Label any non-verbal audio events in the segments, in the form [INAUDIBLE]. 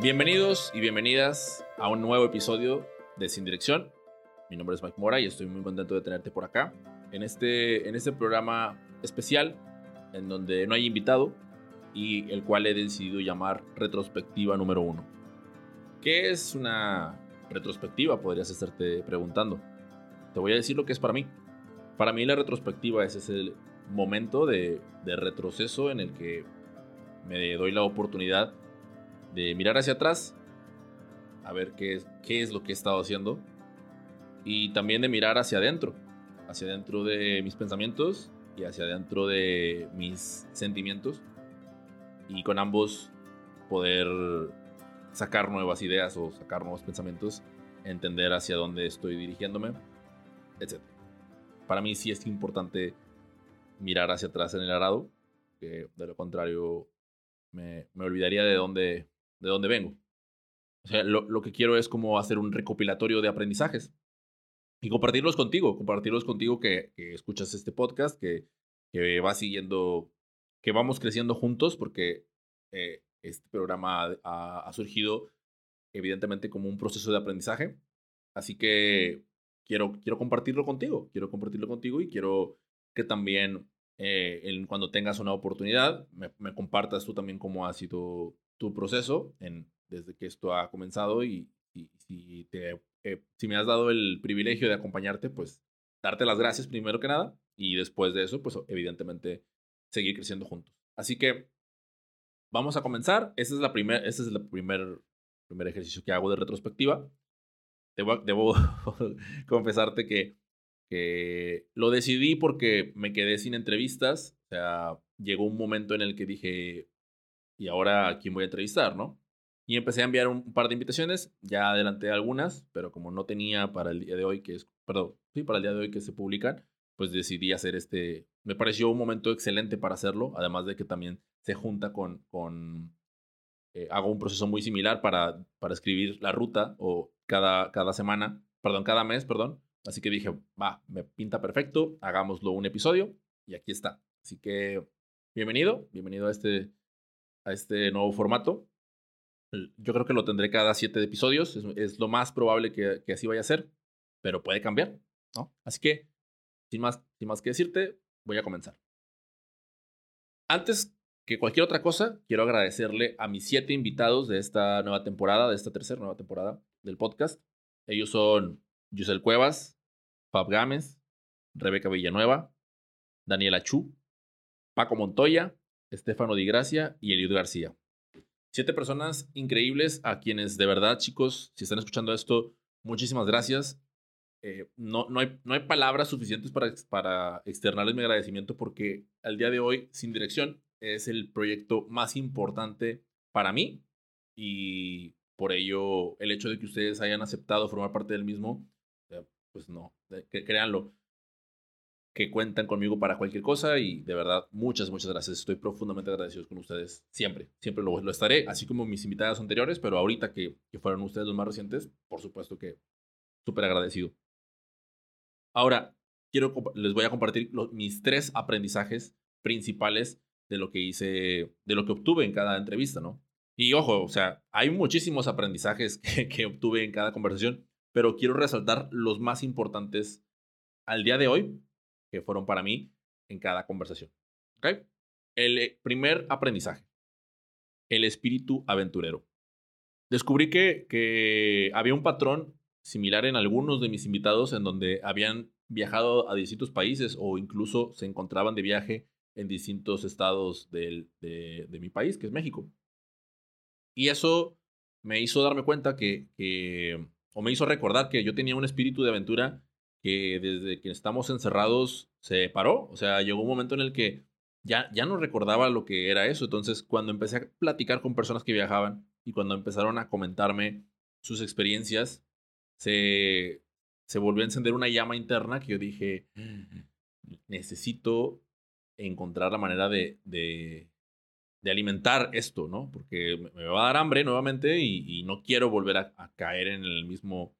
Bienvenidos y bienvenidas a un nuevo episodio de Sin Dirección. Mi nombre es Mike Mora y estoy muy contento de tenerte por acá en este, en este programa especial en donde no hay invitado y el cual he decidido llamar retrospectiva número uno. ¿Qué es una retrospectiva? Podrías estarte preguntando. Te voy a decir lo que es para mí. Para mí la retrospectiva es ese momento de, de retroceso en el que me doy la oportunidad de mirar hacia atrás, a ver qué, qué es lo que he estado haciendo, y también de mirar hacia adentro, hacia adentro de mis pensamientos y hacia adentro de mis sentimientos, y con ambos poder sacar nuevas ideas o sacar nuevos pensamientos, entender hacia dónde estoy dirigiéndome, etc. Para mí sí es importante mirar hacia atrás en el arado, que de lo contrario me, me olvidaría de dónde, de dónde vengo. O sea, lo, lo, que quiero es como hacer un recopilatorio de aprendizajes y compartirlos contigo, compartirlos contigo que, que escuchas este podcast, que, que vas siguiendo, que vamos creciendo juntos, porque eh, este programa ha, ha, surgido evidentemente como un proceso de aprendizaje. Así que quiero, quiero compartirlo contigo, quiero compartirlo contigo y quiero que también eh, en, cuando tengas una oportunidad me, me compartas tú también cómo ha sido tu proceso en, desde que esto ha comenzado y, y si, te, eh, si me has dado el privilegio de acompañarte, pues darte las gracias primero que nada y después de eso, pues evidentemente seguir creciendo juntos. Así que vamos a comenzar. Ese es, la primer, ese es el primer, primer ejercicio que hago de retrospectiva. Debo, debo [LAUGHS] confesarte que, que lo decidí porque me quedé sin entrevistas. O sea, llegó un momento en el que dije, y ahora a quién voy a entrevistar, ¿no? Y empecé a enviar un par de invitaciones, ya adelanté algunas, pero como no tenía para el día de hoy, que es, perdón, sí, para el día de hoy que se publican, pues decidí hacer este, me pareció un momento excelente para hacerlo, además de que también se junta con, con eh, hago un proceso muy similar para, para escribir la ruta o cada, cada semana, perdón, cada mes, perdón. Así que dije, va, me pinta perfecto, hagámoslo un episodio y aquí está. Así que bienvenido, bienvenido a este, a este nuevo formato. Yo creo que lo tendré cada siete episodios, es, lo más probable que, que, así vaya a ser, pero puede cambiar, ¿no? Así que, sin más, sin más que decirte, voy a comenzar. Antes que cualquier otra cosa, quiero agradecerle a mis siete invitados de esta nueva temporada, de esta tercera nueva temporada del podcast. Ellos son Yusel Cuevas, Fab Gámez, Rebeca Villanueva, Daniela Chu, Paco Montoya, Estefano Di Gracia y Eliud García. Siete personas increíbles a quienes de verdad, chicos, si están escuchando esto, muchísimas gracias. Eh, no, no, hay, no hay palabras suficientes para, para externarles mi agradecimiento porque al día de hoy, Sin Dirección es el proyecto más importante para mí y por ello el hecho de que ustedes hayan aceptado formar parte del mismo, pues no, créanlo, que cuentan conmigo para cualquier cosa y de verdad muchas, muchas gracias. Estoy profundamente agradecido con ustedes siempre, siempre lo, lo estaré, así como mis invitadas anteriores, pero ahorita que, que fueron ustedes los más recientes, por supuesto que súper agradecido. Ahora, quiero, les voy a compartir mis tres aprendizajes principales de lo que hice, de lo que obtuve en cada entrevista, ¿no? Y ojo, o sea, hay muchísimos aprendizajes que, que obtuve en cada conversación, pero quiero resaltar los más importantes al día de hoy que fueron para mí en cada conversación. El eh, primer aprendizaje, el espíritu aventurero. Descubrí que, que había un patrón similar en algunos de mis invitados en donde habían viajado a distintos países o incluso se encontraban de viaje en distintos estados del, de, de, mi país, que es México. Y eso me hizo darme cuenta que, que, o me hizo recordar que yo tenía un espíritu de aventura que desde que estamos encerrados se paró. O sea, llegó un momento en el que ya, ya no recordaba lo que era eso. Entonces, cuando empecé a platicar con personas que viajaban y cuando empezaron a comentarme sus experiencias, se, se volvió a encender una llama interna que yo dije, necesito encontrar la manera de, de, alimentar esto, ¿no? Porque me va a dar hambre nuevamente y, no quiero volver a caer en el mismo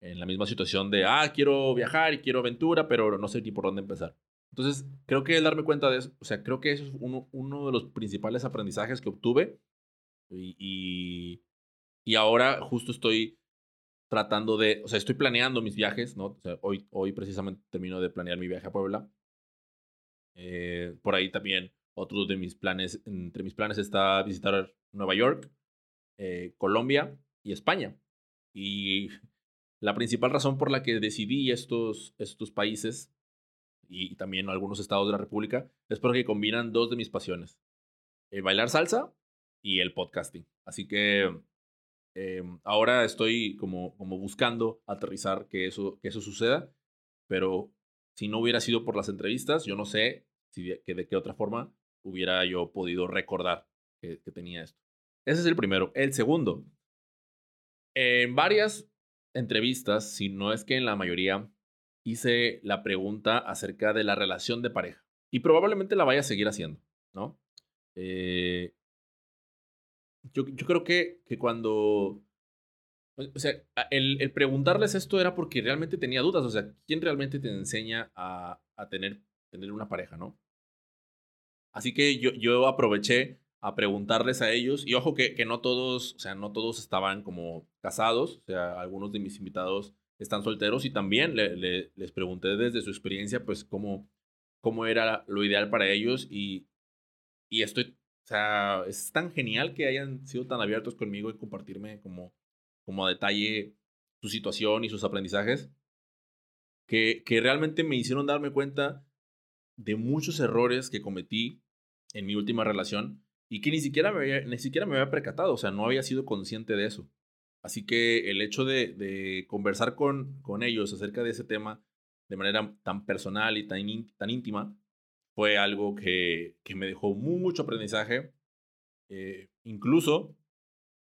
en la misma situación de, ah, quiero viajar y quiero aventura, pero no sé ni por dónde empezar. Entonces, creo que el darme cuenta de eso, o sea, creo que eso es uno, uno de los principales aprendizajes que obtuve y, y, Y ahora justo estoy tratando de, o sea, estoy planeando mis viajes, ¿no? O sea, hoy, hoy precisamente termino de planear mi viaje a Puebla. Eh, por ahí también otro de mis planes, entre mis planes está visitar Nueva York, eh, Colombia y España. Y la principal razón por la que decidí estos, estos países y también algunos estados de la República es porque combinan dos de mis pasiones, el bailar salsa y el podcasting. Así que em, ahora estoy como, como buscando aterrizar que eso, que eso suceda, pero si no hubiera sido por las entrevistas, yo no sé si que de qué otra forma hubiera yo podido recordar que, que tenía esto. Ese es el primero. El segundo, en varias entrevistas, si no es que en la mayoría, hice la pregunta acerca de la relación de pareja. Y probablemente la vaya a seguir haciendo, ¿no? Eh, yo, creo que, que cuando... O sea, el, el, preguntarles esto era porque realmente tenía dudas. O sea, ¿quién realmente te enseña a, a tener, tener una pareja, no? Así que yo, yo aproveché a preguntarles a ellos. Y ojo que, que no todos, o sea, no todos estaban como casados. O sea, algunos de mis invitados están solteros y también le, les pregunté desde su experiencia, pues, cómo, cómo era lo ideal para ellos y, y estoy, o sea, es tan genial que hayan sido tan abiertos conmigo y compartirme como, como a detalle su situación y sus aprendizajes, que, que realmente me hicieron darme cuenta de muchos errores que cometí en mi última relación y que ni siquiera me había, ni siquiera me había percatado, o sea, no había sido consciente de eso. Así que el hecho de, conversar con, con, ellos acerca de ese tema de manera tan personal y tan, tan íntima fue algo que, que, me dejó mucho aprendizaje. Eh, incluso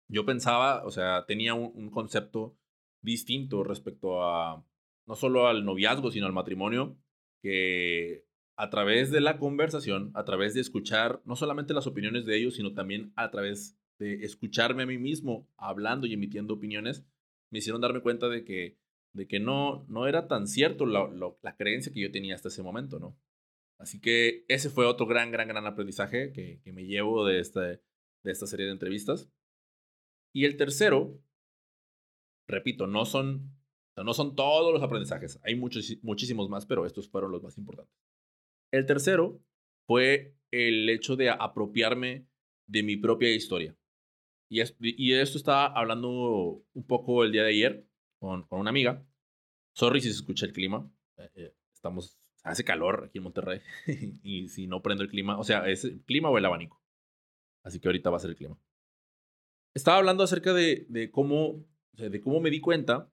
yo pensaba, o sea, tenía un, concepto distinto respecto a no solo al noviazgo, sino al matrimonio, que a través de la conversación, a través de escuchar no solamente las opiniones de ellos, sino también a través de escucharme a mí mismo hablando y emitiendo opiniones, me hicieron darme cuenta de que, de que no, no era tan cierto la, la creencia que yo tenía hasta ese momento, ¿no? Así que ese fue otro gran, gran, gran aprendizaje que, que me llevo de, esta, de esta serie de entrevistas. Y el tercero, repito, no son, no son todos los aprendizajes, hay muchos, muchísimos más, pero estos fueron los más importantes. El tercero fue el hecho de apropiarme de mi propia historia. Y, y esto estaba hablando un poco el día de ayer con, con una amiga. Sorry si se escucha el clima. Eh, eh, estamos, hace calor aquí en Monterrey. [LAUGHS] y si no prendo el clima, o sea, ¿es el clima o el abanico? Así que ahorita va a ser el clima. Estaba hablando acerca de, de cómo, de cómo me di cuenta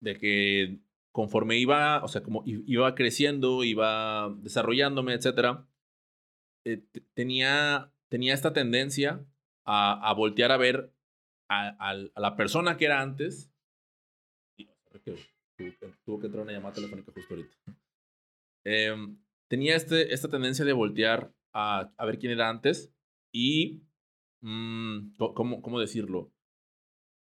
de que conforme iba, o sea, como iba creciendo, iba desarrollándome, etcétera, eh, tenía, tenía esta tendencia a, voltear a ver a, la persona que era antes. Tuvo que entrar una llamada telefónica justo ahorita. Em, tenía este, esta tendencia de voltear a, ver quién era antes y, mm, ¿cómo, ¿cómo decirlo?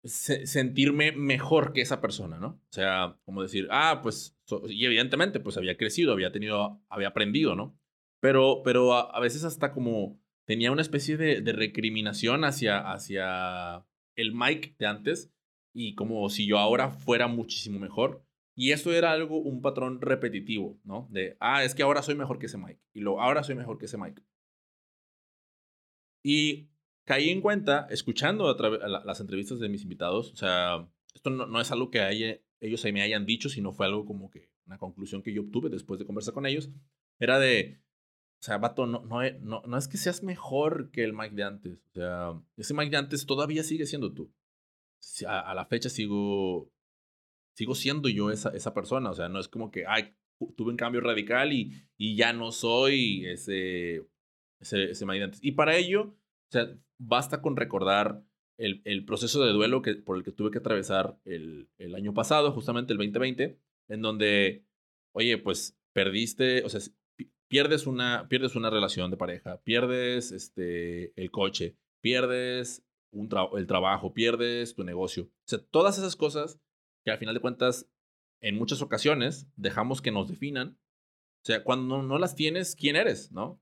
Sentirme mejor que esa persona, ¿no? O sea, como decir, ah, pues, y evidentemente, pues había crecido, había tenido, había aprendido, ¿no? Pero, pero a, veces hasta como tenía una especie de, recriminación hacia, hacia el Mike de antes y como si yo ahora fuera muchísimo mejor. Y eso era algo, un patrón repetitivo, ¿no? De, ah, es que ahora soy mejor que ese Mike. Y lo, ahora soy mejor que ese Mike. Y caí en cuenta, escuchando a las entrevistas de mis invitados, o sea, esto no, no es algo que haya, ellos me hayan dicho, sino fue algo como que una conclusión que yo obtuve después de conversar con ellos, era de, o sea, vato, no, no, no, no es que seas mejor que el Mike de antes. O sea, ese Mike de antes todavía sigue siendo tú. A, a la fecha sigo, sigo siendo yo esa, esa persona. O sea, no es como que, ay, tuve un cambio radical y, y ya no soy ese, ese, ese Mike de antes. Y para ello, o sea, basta con recordar el, el proceso de duelo que, por el que tuve que atravesar el, el año pasado, justamente el 2020, en donde, oye, pues perdiste, o sea, pierdes una, pierdes una relación de pareja, pierdes este, el coche, pierdes un el trabajo, pierdes tu negocio. O sea, todas esas cosas que al final de cuentas, en muchas ocasiones, dejamos que nos definan. O sea, cuando no, las tienes, ¿quién eres? ¿No?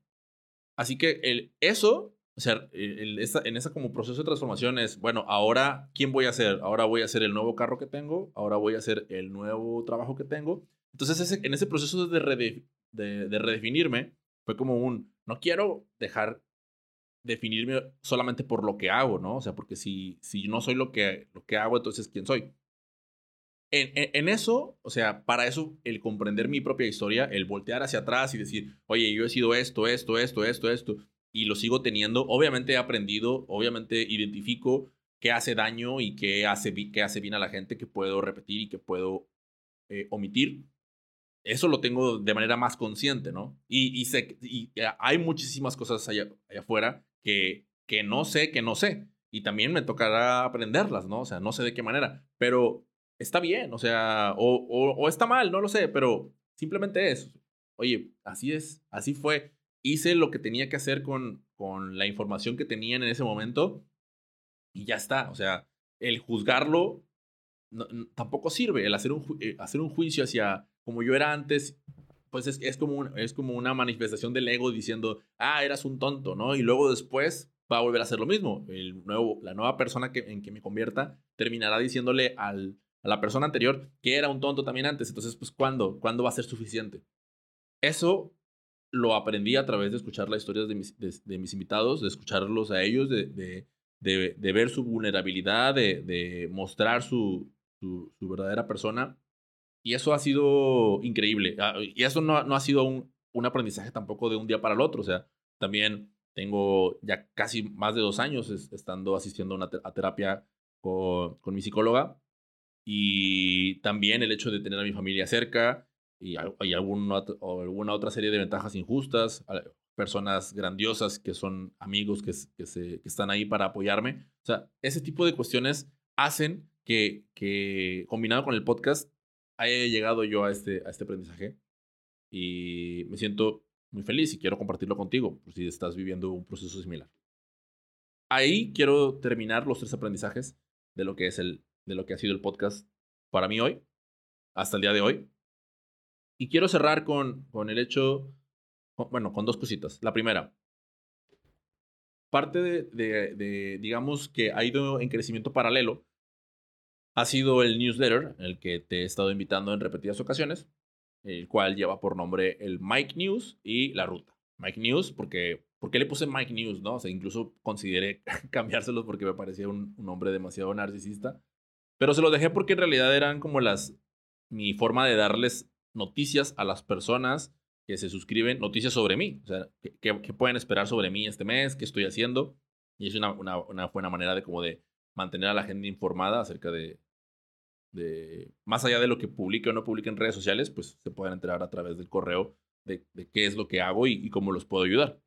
Así que el, eso, o sea, en esa como proceso de transformación es, bueno, ahora, ¿quién voy a ser? Ahora voy a ser el nuevo carro que tengo, ahora voy a ser el nuevo trabajo que tengo. Entonces, en ese proceso de, de, redefinirme, fue como un, no quiero dejar definirme solamente por lo que hago, ¿no? O sea, porque si, si no soy lo que, lo que hago, entonces, ¿quién soy? En, en, eso, o sea, para eso, el comprender mi propia historia, el voltear hacia atrás y decir, oye, yo he sido esto, esto, esto, esto, esto, y lo sigo teniendo. Obviamente he aprendido, obviamente identifico qué hace daño y qué hace, qué hace bien a la gente, que puedo repetir y que puedo eh, omitir. Eso lo tengo de manera más consciente, ¿no? Y, y, sé, y hay muchísimas cosas allá, allá afuera que, que no sé, que no sé. Y también me tocará aprenderlas, ¿no? O sea, no sé de qué manera, pero está bien, o sea, o, o, o está mal, no lo sé, pero simplemente es, oye, así es, así fue hice lo que tenía que hacer con, con la información que tenían en ese momento y ya está. O sea, el juzgarlo tampoco sirve. El hacer un, eh, hacer un juicio hacia como yo era antes, pues es, es, como es como una manifestación del ego diciendo, ah, eras un tonto, ¿no? Y luego después va a volver a hacer lo mismo. El nuevo, la nueva persona que, en que me convierta terminará diciéndole al, a la persona anterior que era un tonto también antes. Entonces, pues, ¿cuándo? ¿Cuándo va a ser suficiente? Eso lo aprendí a través de escuchar las historias de mis, de, mis invitados, de escucharlos a ellos, de, de, de ver su vulnerabilidad, de, mostrar su, su, verdadera persona. Y eso ha sido increíble. Ah, y eso no, no ha sido un, un, aprendizaje tampoco de un día para el otro. O sea, también tengo ya casi más de dos años estando asistiendo a, una a terapia con, con mi psicóloga. Y también el hecho de tener a mi familia cerca, y hay alguna, o alguna otra serie de ventajas injustas, personas grandiosas que son amigos que, que, se, que están ahí para apoyarme. O sea, ese tipo de cuestiones hacen que, que combinado con el podcast haya llegado yo a este, a este aprendizaje y me siento muy feliz y quiero compartirlo contigo por si estás viviendo un proceso similar. Ahí quiero terminar los tres aprendizajes de lo que es el de lo que ha sido el podcast para mí hoy hasta el día de hoy. Y quiero cerrar con, con el hecho, bueno, con dos cositas. La primera, parte de, de, digamos, que ha ido en crecimiento paralelo ha sido el newsletter, el que te he estado invitando en repetidas ocasiones, el cual lleva por nombre el Mike News y la ruta. Mike News, porque, ¿por qué le puse Mike News? No? O sea, incluso consideré [LAUGHS] cambiárselos porque me parecía un, un nombre demasiado narcisista. Pero se lo dejé porque en realidad eran como las, mi forma de darles noticias a las personas que se suscriben, noticias sobre mí, o sea, qué, pueden esperar sobre mí este mes, qué estoy haciendo. Y es una, una, buena manera de como de mantener a la gente informada acerca de, de, más allá de lo que publique o no publique en redes sociales, pues se pueden enterar a través del correo de, de qué es lo que hago y, y, cómo los puedo ayudar.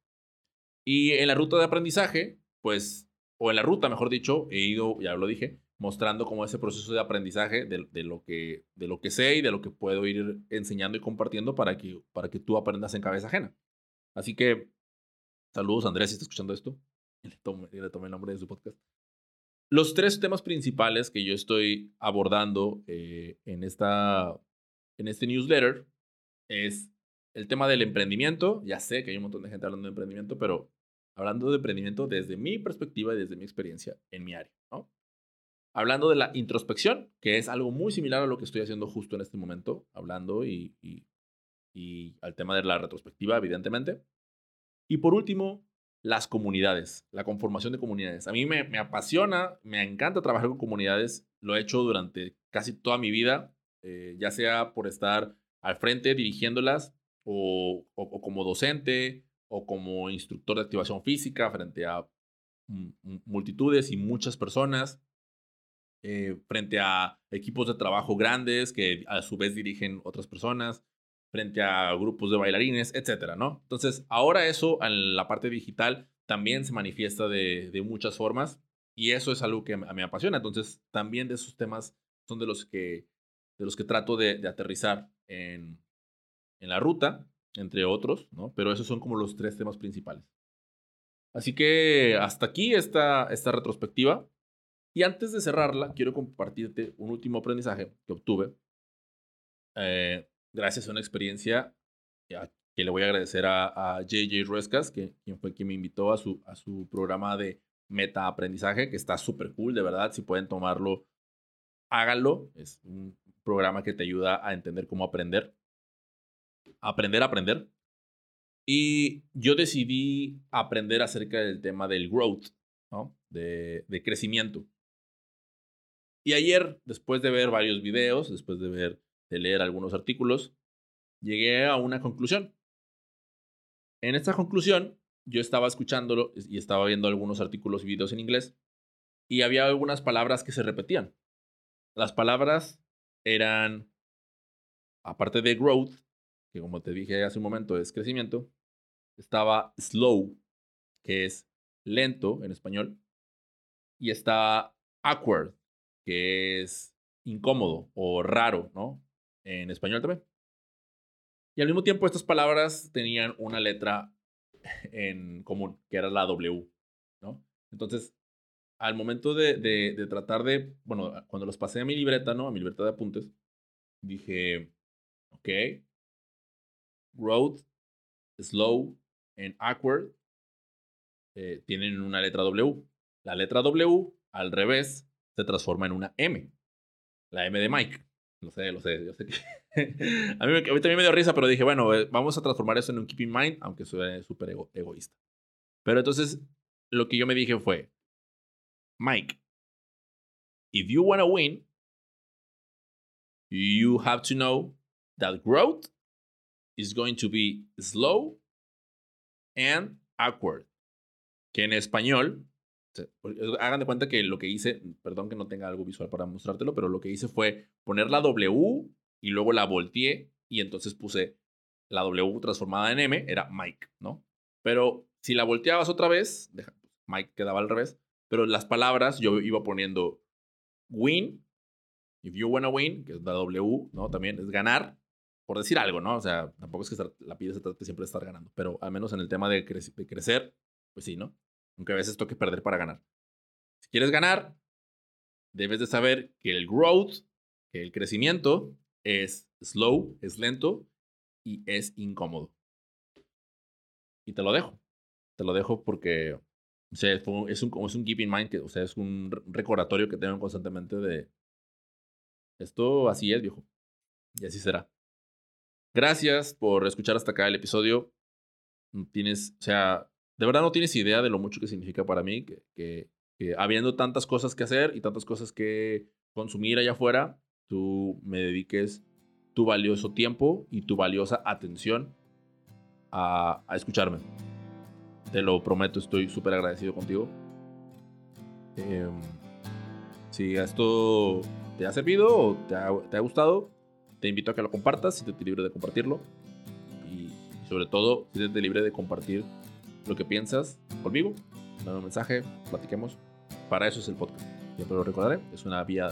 Y en la ruta de aprendizaje, pues, o en la ruta, mejor dicho, he ido, ya lo dije, mostrando como ese proceso de aprendizaje de, de, lo que, de lo que sé y de lo que puedo ir enseñando y compartiendo para que, para que tú aprendas en cabeza ajena. Así que, saludos Andrés, si está escuchando esto. [LAUGHS] Le tomé, le tomé el nombre de su podcast. Los tres temas principales que yo estoy abordando eh, en, esta, en este newsletter es el tema del emprendimiento. Ya sé que hay un montón de gente hablando de emprendimiento, pero hablando de emprendimiento desde mi perspectiva y desde mi experiencia en mi área. ¿no? Hablando de la introspección, que es algo muy similar a lo que estoy haciendo justo en este momento, hablando y, al tema de la retrospectiva, evidentemente. Y por último, las comunidades, la conformación de comunidades. A mí me, apasiona, me encanta trabajar con comunidades, lo he hecho durante casi toda mi vida, eh, ya sea por estar al frente dirigiéndolas o, o, como docente o como instructor de activación física frente a multitudes y muchas personas. Eh, frente a equipos de trabajo grandes que a su vez dirigen otras personas, frente a grupos de bailarines, etcétera, ¿no? Entonces, ahora eso en la parte digital también se manifiesta de, muchas formas y eso es algo que me apasiona. Entonces, también de esos temas son de los que, de los que trato de, de aterrizar en, en la ruta, entre otros, ¿no? Pero esos son como los tres temas principales. Así que hasta aquí esta, esta retrospectiva. Y antes de cerrarla, quiero compartirte un último aprendizaje que obtuve eh, gracias a una experiencia que le voy a agradecer a, JJ Ruescas, que, quien fue quien me invitó a su, a su programa de meta aprendizaje, que está súper cool, de verdad. Si pueden tomarlo, háganlo. Es un programa que te ayuda a entender cómo aprender. Aprender a aprender. Y yo decidí aprender acerca del tema del growth, ¿no? de, de crecimiento. Y ayer, después de ver varios videos, después de leer algunos artículos, llegué a una conclusión. En esta conclusión, yo estaba escuchándolo y estaba viendo algunos artículos y videos en inglés y había algunas palabras que se repetían. Las palabras eran, aparte de growth, que como te dije hace un momento es crecimiento, estaba slow, que es lento en español, y estaba awkward, que es incómodo o raro, ¿no? En español también. Y al mismo tiempo estas palabras tenían una letra en común, que era la W, ¿no? Entonces, al momento de, de, tratar de, bueno, cuando los pasé a mi libreta, ¿no? A mi libreta de apuntes, dije, ok, road, slow and awkward eh, tienen una letra W. La letra W, al revés, se transforma en una M. La M de Mike. Lo sé, lo sé. Yo sé que [LAUGHS] a, mí, a mí también me dio risa, pero dije, bueno, eh, vamos a transformar eso en un keep in mind, aunque soy súper egoísta. Pero entonces, lo que yo me dije fue, Mike, if you want to win, you have to know that growth is going to be slow and awkward. Que en español, hagan de cuenta que lo que hice, perdón que no tenga algo visual para mostrártelo, pero lo que hice fue poner la W y luego la volteé y entonces puse la W transformada en M, era Mike, ¿no? Pero si la volteabas otra vez, Mike quedaba al revés, pero las palabras yo iba poniendo win, if you wanna win, que es la W, ¿no? También es ganar, por decir algo, ¿no? O sea, tampoco es que la pide se trate siempre de estar ganando, pero al menos en el tema de crecer, pues sí, ¿no? Aunque a veces toque perder para ganar. Si quieres ganar, debes de saber que el growth, que el crecimiento, es slow, es lento y es incómodo. Y te lo dejo. Te lo dejo porque o sea, es, un, es un keep in mind, que, o sea, es un recordatorio que tengo constantemente de esto así es, viejo. Y así será. Gracias por escuchar hasta acá el episodio. Tienes, o sea, de verdad no tienes idea de lo mucho que significa para mí que, que, que habiendo tantas cosas que hacer y tantas cosas que consumir allá afuera, tú me dediques tu valioso tiempo y tu valiosa atención a, escucharme. Te lo prometo, estoy súper agradecido contigo. Em, si esto te ha servido o te ha, gustado, te invito a que lo compartas, si te libre de compartirlo. Y sobre todo, si te libre de compartir lo que piensas conmigo. Dame un mensaje, platiquemos. Para eso es el podcast. Siempre lo recordaré, es una vía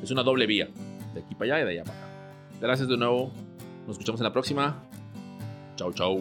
es una doble vía, de aquí para allá y de allá para acá. Gracias de nuevo. Nos escuchamos en la próxima. Chau, chau.